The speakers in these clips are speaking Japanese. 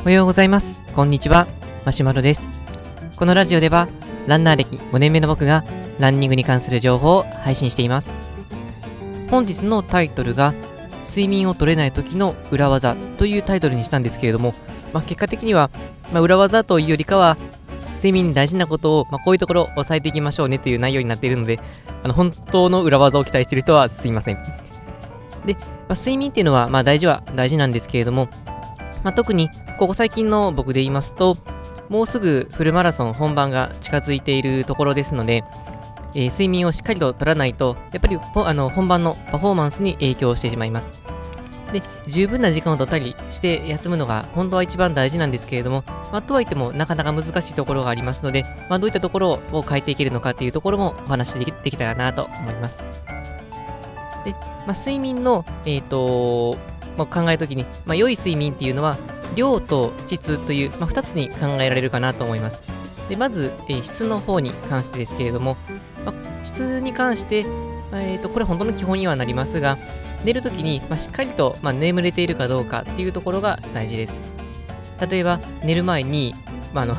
おはようございます。こんにちは。マシュマロです。このラジオでは、ランナー歴5年目の僕が、ランニングに関する情報を配信しています。本日のタイトルが、睡眠を取れない時の裏技というタイトルにしたんですけれども、まあ、結果的には、まあ、裏技というよりかは、睡眠に大事なことを、まあ、こういうところを押さえていきましょうねという内容になっているので、あの本当の裏技を期待している人はすいません。で、ま、睡眠っていうのは、まあ、大事は大事なんですけれども、ま、特にここ最近の僕で言いますと、もうすぐフルマラソン本番が近づいているところですので、えー、睡眠をしっかりと取らないと、やっぱりあの本番のパフォーマンスに影響してしまいます。で、十分な時間を取ったりして休むのが本当は一番大事なんですけれども、まあ、とはいってもなかなか難しいところがありますので、まあ、どういったところを変えていけるのかっていうところもお話しできできたらなと思います。で、まあ、睡眠の、えっ、ー、とまあ、考えるときに、まあ、良い睡眠っていうのは、量と質という、まあ、2つに考えられるかなと思います。でまず、えー、質の方に関してですけれども、まあ、質に関して、えーと、これ本当の基本にはなりますが、寝るときに、まあ、しっかりと、まあ、眠れているかどうかっていうところが大事です。例えば、寝る前に、まあ、の、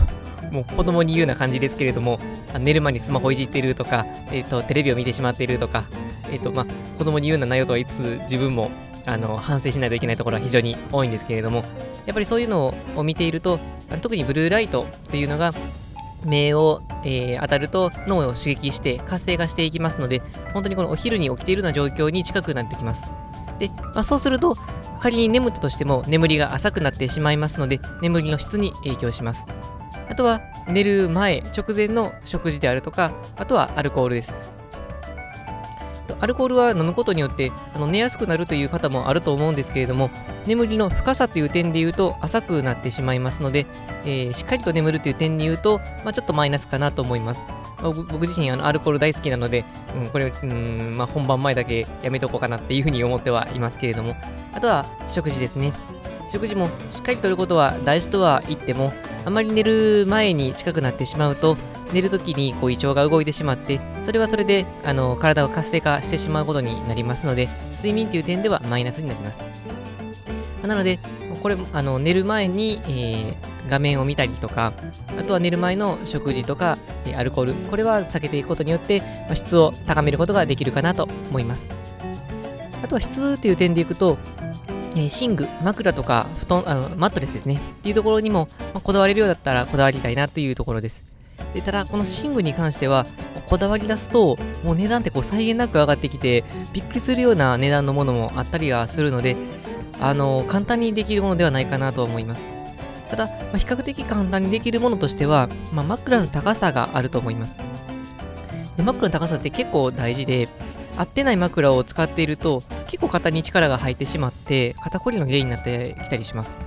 もう子供に言うような感じですけれども、寝る前にスマホいじってるとか、えーと、テレビを見てしまっているとか、えーとまあ、子供に言うような内容とはいつ自分もあの反省しないといけないところは非常に多いんですけれども、やっぱりそういうのを見ていると、特にブルーライトっていうのが、目を、えー、当たると脳を刺激して活性化していきますので、本当にこのお昼に起きているような状況に近くなってきます。で、まあ、そうすると、仮に眠ったとしても眠りが浅くなってしまいますので、眠りの質に影響します。あとは、寝る前、直前の食事であるとか、あとはアルコールです。アルコールは飲むことによってあの寝やすくなるという方もあると思うんですけれども眠りの深さという点で言うと浅くなってしまいますので、えー、しっかりと眠るという点に言うと、まあ、ちょっとマイナスかなと思います。まあ、僕自身あのアルコール大好きなので、うん、これ、うんまあ、本番前だけやめとこうかなっていうふうに思ってはいますけれどもあとは食事ですね。食事もしっかりとることは大事とは言ってもあまり寝る前に近くなってしまうと寝るときにこう胃腸が動いてしまって、それはそれであの体を活性化してしまうことになりますので、睡眠という点ではマイナスになります。なので、これ、あの寝る前に、えー、画面を見たりとか、あとは寝る前の食事とか、えアルコール、これは避けていくことによって、ま質を高めることができるかなと思います。あとは質という点でいくと、えー、寝具、枕とか布団あの、マットレスですね、っていうところにも、まあ、こだわれるようだったらこだわりたいなというところです。でただ、この寝具に関しては、こだわり出すと、もう値段ってこう際限なく上がってきて、びっくりするような値段のものもあったりはするので、あの簡単にできるものではないかなと思います。ただ、まあ、比較的簡単にできるものとしては、まあ、枕の高さがあると思います。で枕の高さって結構大事で、合ってない枕を使っていると、結構肩に力が入ってしまって、肩こりの原因になってきたりします。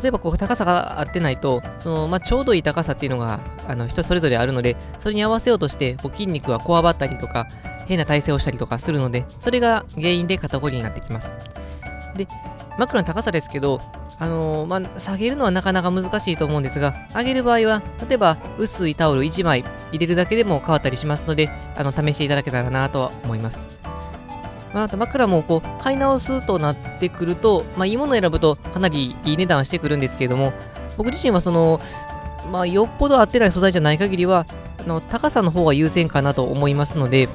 例えばこう高さが合ってないと、そのまあ、ちょうどいい高さっていうのがあの人それぞれあるので、それに合わせようとしてこう筋肉がこわばったりとか、変な体勢をしたりとかするので、それが原因で肩こりになってきます。で、枕の高さですけど、あのー、まあ、下げるのはなかなか難しいと思うんですが、上げる場合は、例えば薄いタオル1枚入れるだけでも変わったりしますので、あの試していただけたらなとは思います。まあ、あと枕もこう買い直すとなってくると、まあ、いいものを選ぶとかなりいい値段してくるんですけれども、僕自身はその、まあ、よっぽど合ってない素材じゃない限りは、あの高さの方が優先かなと思いますので、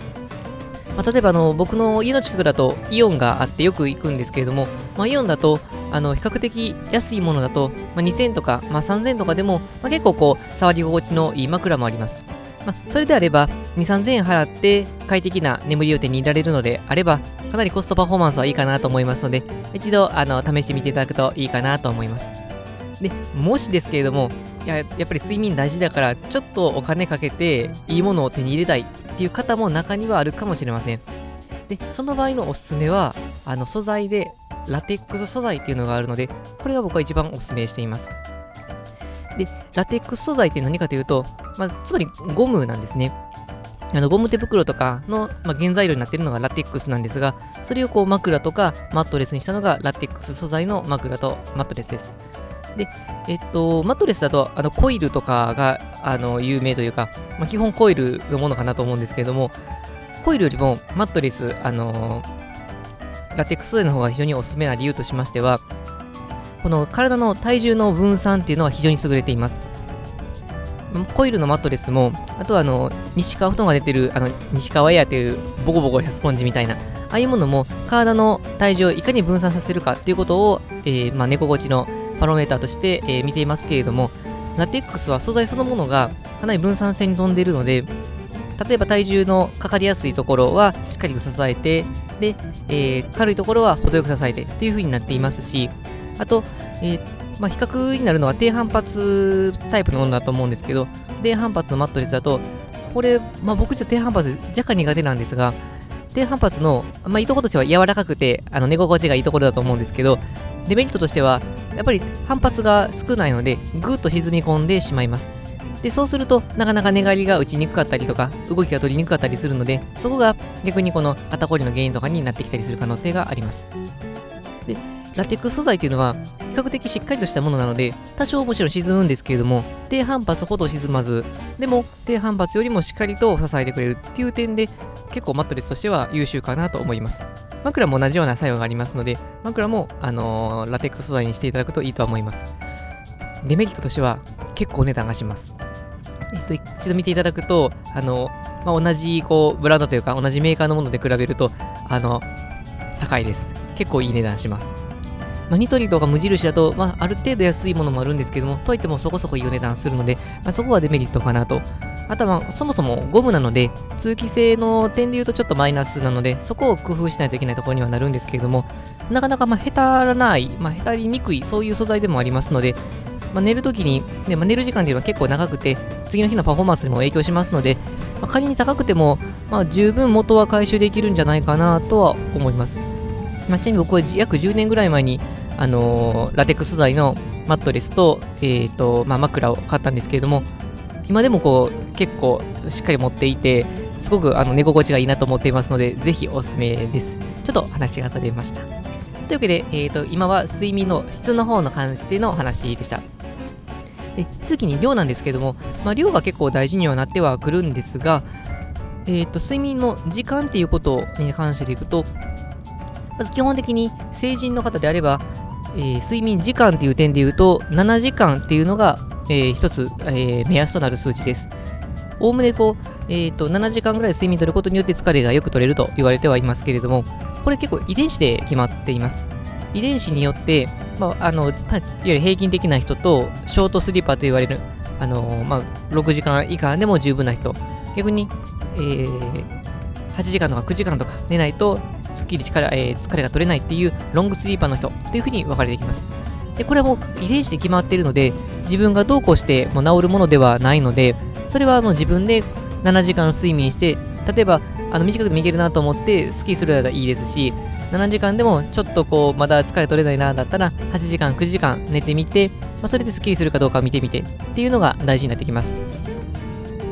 まあ、例えばあの僕の家の近くだとイオンがあってよく行くんですけれども、まあ、イオンだとあの比較的安いものだと、まあ、2000とか、まあ、3000とかでも、まあ、結構こう触り心地のいい枕もあります。まあ、それであれば、2、3000円払って快適な眠りを手に入れられるのであれば、かなりコストパフォーマンスはいいかなと思いますので、一度あの試してみていただくといいかなと思います。で、もしですけれども、ややっぱり睡眠大事だから、ちょっとお金かけていいものを手に入れたいっていう方も中にはあるかもしれません。で、その場合のおすすめは、あの素材でラテックス素材っていうのがあるので、これが僕は一番おすすめしています。で、ラテックス素材って何かというと、まあ、つまりゴムなんですね。あのゴム手袋とかの、まあ、原材料になっているのがラテックスなんですが、それをこう枕とかマットレスにしたのがラテックス素材の枕とマットレスです。で、えっと、マットレスだとあのコイルとかがあの有名というか、まあ、基本コイルのものかなと思うんですけれども、コイルよりもマットレス、あのー、ラテックス素材の方が非常におすすめな理由としましては、この体の体重の分散っていうのは非常に優れています。コイルのマットレスも、あとはあの、西川布団が出てる、あの、西川エアっていうボコボコしたスポンジみたいな、ああいうものも体の体重をいかに分散させるかっていうことを、えー、まあ、猫心地のパロメーターとして、えー、見ていますけれども、ラテックスは素材そのものがかなり分散性に飛んでいるので、例えば体重のかかりやすいところはしっかりと支えて、で、えー、軽いところは程よく支えてっていう風になっていますし、あと、えー、まあ、比較になるのは低反発タイプのものだと思うんですけど、低反発のマットレスだと、これ、まあ、僕じゃ低反発若干苦手なんですが、低反発の、まあ、いいところとしては柔らかくて、あの寝心地がいいところだと思うんですけど、デメリットとしては、やっぱり反発が少ないので、ぐっと沈み込んでしまいます。で、そうすると、なかなか寝返りが打ちにくかったりとか、動きが取りにくかったりするので、そこが逆にこの肩こりの原因とかになってきたりする可能性があります。で、ラテックス素材というのは、比較的しっかりとしたものなので、多少もちろん沈むんですけれども、低反発ほど沈まず、でも低反発よりもしっかりと支えてくれるっていう点で、結構マットレスとしては優秀かなと思います。枕も同じような作用がありますので、枕も、あのー、ラテックス素材にしていただくといいと思います。デメリットとしては、結構値段がします。えっと、一度見ていただくと、あの、まあ、同じ、こう、ブランドというか、同じメーカーのもので比べると、あの、高いです。結構いい値段します。まあ、ニトリとか無印だと、まあ、ある程度安いものもあるんですけども、といってもそこそこいいお値段するので、まあ、そこはデメリットかなと。あとは、そもそもゴムなので、通気性の点で言うとちょっとマイナスなので、そこを工夫しないといけないところにはなるんですけれども、なかなかまあへたらない、まあ、へたりにくい、そういう素材でもありますので、まあ、寝るときに、ねまあ、寝る時間っていうのは結構長くて、次の日のパフォーマンスにも影響しますので、まあ、仮に高くても、まあ、十分元は回収できるんじゃないかなとは思います。まあ、ちなみに僕は約10年ぐらい前に、あのー、ラテックス素材のマットレスと、えーとまあ、枕を買ったんですけれども、今でもこう結構しっかり持っていて、すごくあの寝心地がいいなと思っていますので、ぜひおすすめです。ちょっと話がされました。というわけで、えーと、今は睡眠の質の方の関しての話でした。で次に量なんですけども、まあ、量が結構大事にはなってはくるんですが、えーと、睡眠の時間っていうことに関していくと、まず基本的に成人の方であれば、えー、睡眠時間っていう点で言うと、7時間っていうのが、えー、一つ、えー、目安となる数値です。おおむねこう、えーと、7時間ぐらい睡眠をとることによって疲れがよく取れると言われてはいますけれども、これ結構遺伝子で決まっています。遺伝子によって、まあ、あのいわゆる平均的な人とショートスリーパーと言われる、あのまあ、6時間以下でも十分な人、逆に、えー、8時間とか9時間とか寝ないとすっきり力、えー、疲れが取れないっていうロングスリーパーの人っていうふうに分かれていきます。でこれはもう遺伝子で決まっているので、自分がどうこうしても治るものではないので、それはもう自分で7時間睡眠して、例えばあの短くてもいけるなと思ってスキーするならいいですし、7時間でもちょっとこうまだ疲れ取れないなだったら8時間9時間寝てみて、まあ、それでスッキリするかどうかを見てみてっていうのが大事になってきます、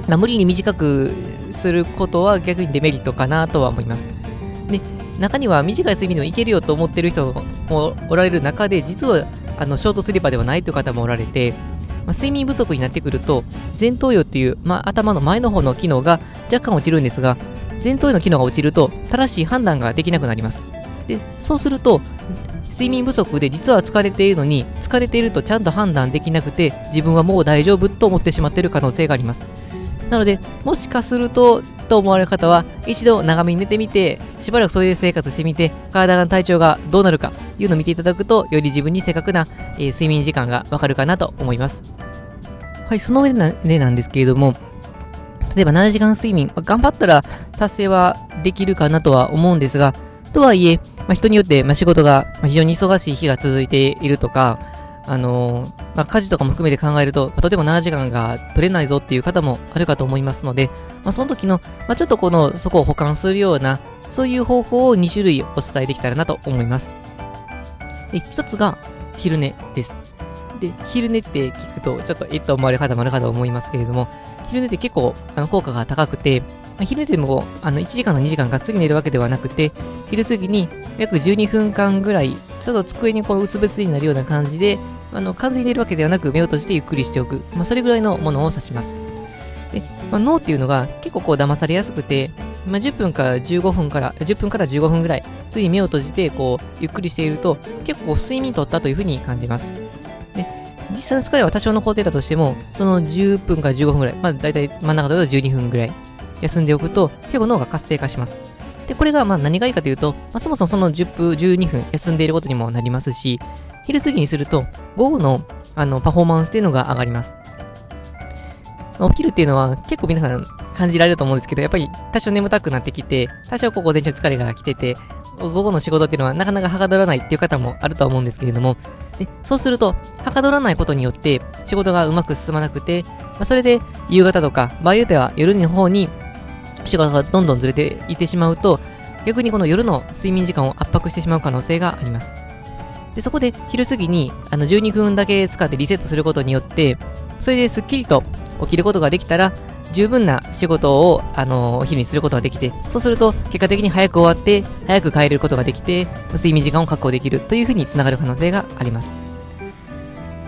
まあ、無理に短くすることは逆にデメリットかなとは思いますで中には短い睡眠でもいけるよと思ってる人もおられる中で実はあのショートスリーパーではないという方もおられて、まあ、睡眠不足になってくると前頭葉っていう、まあ、頭の前の方の機能が若干落ちるんですが前頭葉の機能が落ちると正しい判断ができなくなりますで、そうすると、睡眠不足で実は疲れているのに、疲れているとちゃんと判断できなくて、自分はもう大丈夫と思ってしまっている可能性があります。なので、もしかすると、と思われる方は、一度長めに寝てみて、しばらくそういう生活してみて、体の体調がどうなるか、いうのを見ていただくと、より自分に正確な、えー、睡眠時間がわかるかなと思います。はい、その上でなんですけれども、例えば7時間睡眠、頑張ったら達成はできるかなとは思うんですが、とはいえ、まあ、人によって、ま、仕事が非常に忙しい日が続いているとか、あのー、まあ、家事とかも含めて考えると、まあ、とても7時間が取れないぞっていう方もあるかと思いますので、まあ、その時の、まあ、ちょっとこの、そこを保管するような、そういう方法を2種類お伝えできたらなと思います。で、一つが、昼寝です。で、昼寝って聞くと、ちょっとえっと思われる方もあるかと思いますけれども、昼寝って結構あの効果が高くて、まあ、昼寝てもあの1時間の2時間がっつり寝るわけではなくて、昼過ぎに約12分間ぐらい、ちょっと机にこううつ伏せになるような感じで、あの完全に寝るわけではなく目を閉じてゆっくりしておく、まあ、それぐらいのものを指します。で、まあ、脳っていうのが結構こう騙されやすくて、まあ、10分から15分から、10分から15分ぐらい、ついに目を閉じて、こう、ゆっくりしていると、結構睡眠とったというふうに感じます。で、実際の疲れは多少残ってたとしても、その10分から15分ぐらい、まあ、大体真ん中だと12分ぐらい、休んでおくと、結構脳が活性化します。で、これがまあ何がいいかというと、まあ、そもそもその10分、12分休んでいることにもなりますし、昼過ぎにすると、午後のあのパフォーマンスっていうのが上がります。起きるっていうのは結構皆さん感じられると思うんですけど、やっぱり多少眠たくなってきて、多少こう午前中疲れが来てて、午後の仕事っていうのはなかなかはかどらないっていう方もあるとは思うんですけれども、でそうすると、はかどらないことによって仕事がうまく進まなくて、まあ、それで夕方とか、場合によっては夜の方に仕事がどんどんずれていってしまうと、逆にこの夜の睡眠時間を圧迫してしまう可能性があります。でそこで昼過ぎにあの12分だけ使ってリセットすることによって、それですっきりと起きることができたら、十分な仕事を、あのお昼にすることができて、そうすると結果的に早く終わって、早く帰れることができて、睡眠時間を確保できるというふうにつながる可能性があります。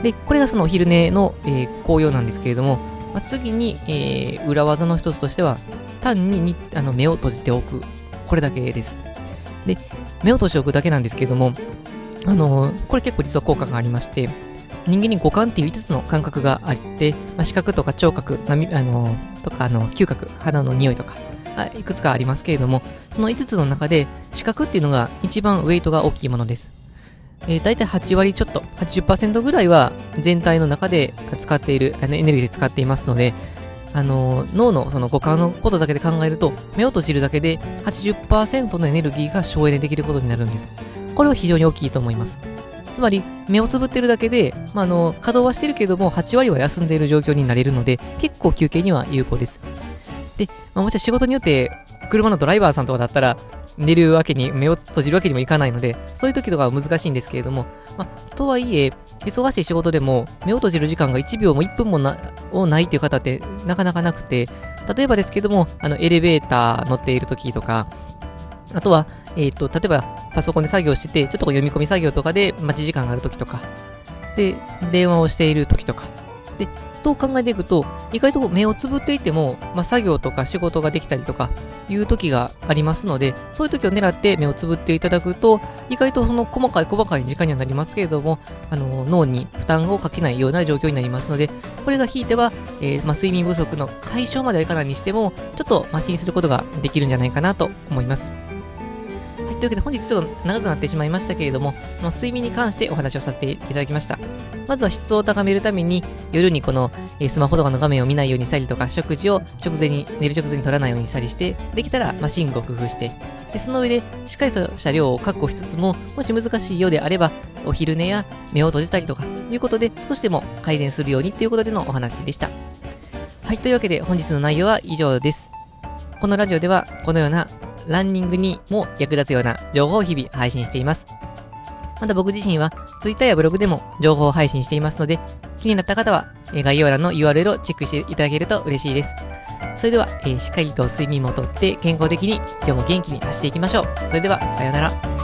で、これがそのお昼寝の、えー、紅葉なんですけれども、まあ、次に、えー、裏技の一つとしては、単ににあの目を閉じておく。これだけです。で、目を閉じておくだけなんですけれども、あのー、これ結構実は効果がありまして、人間に五感っていう5つの感覚があって、まあ、視覚とか聴覚、あのー、とか、あの、嗅覚、肌の匂いとか、あいくつかありますけれども、その5つの中で、視覚っていうのが一番ウェイトが大きいものです。えー、大体8割ちょっと、80%ぐらいは全体の中で使っている、あのエネルギーで使っていますので、あのー、脳のその五感のことだけで考えると、目を閉じるだけで80%のエネルギーが省エネできることになるんです。これは非常に大きいと思います。つまり、目をつぶってるだけで、まあ、あの、稼働はしてるけども、8割は休んでいる状況になれるので、結構休憩には有効です。で、まあ、もちろん仕事によって、車のドライバーさんとかだったら、寝るわけに、目を閉じるわけにもいかないので、そういう時とかは難しいんですけれども、まあ、とはいえ、忙しい仕事でも、目を閉じる時間が1秒も1分もなをないという方ってなかなかなくて、例えばですけども、あの、エレベーター乗っている時とか、あとは、えっ、ー、と、例えばパソコンで作業してて、ちょっと読み込み作業とかで待ち時間がある時とか、で、電話をしている時とか、で、と考えていくと、意外と目をつぶっていても、まあ、作業とか仕事ができたりとかいう時がありますので、そういう時を狙って目をつぶっていただくと、意外とその細かい細かい時間にはなりますけれども、あの脳に負担をかけないような状況になりますので、これが引いては、えー、まあ、睡眠不足の解消まではいかないにしても、ちょっとマシにすることができるんじゃないかなと思います。というわけで本日ちょっと長くなってしまいましたけれども、の睡眠に関してお話をさせていただきました。まずは質を高めるために、夜にこの、えスマホとかの画面を見ないようにしたりとか、食事を直前に、寝る直前に取らないようにしたりして、できたら、まあ、寝具を工夫して、で、その上で、しっかりとした量を確保しつつも、もし難しいようであれば、お昼寝や目を閉じたりとか、いうことで、少しでも改善するようにということでのお話でした。はい、というわけで本日の内容は以上です。このラジオでは、このようなランニングにも役立つような情報を日々配信しています。また僕自身は Twitter やブログでも情報を配信していますので、気になった方は概要欄の URL をチェックしていただけると嬉しいです。それでは、えー、しっかりと睡眠もとって健康的に今日も元気に走っていきましょう。それでは、さようなら。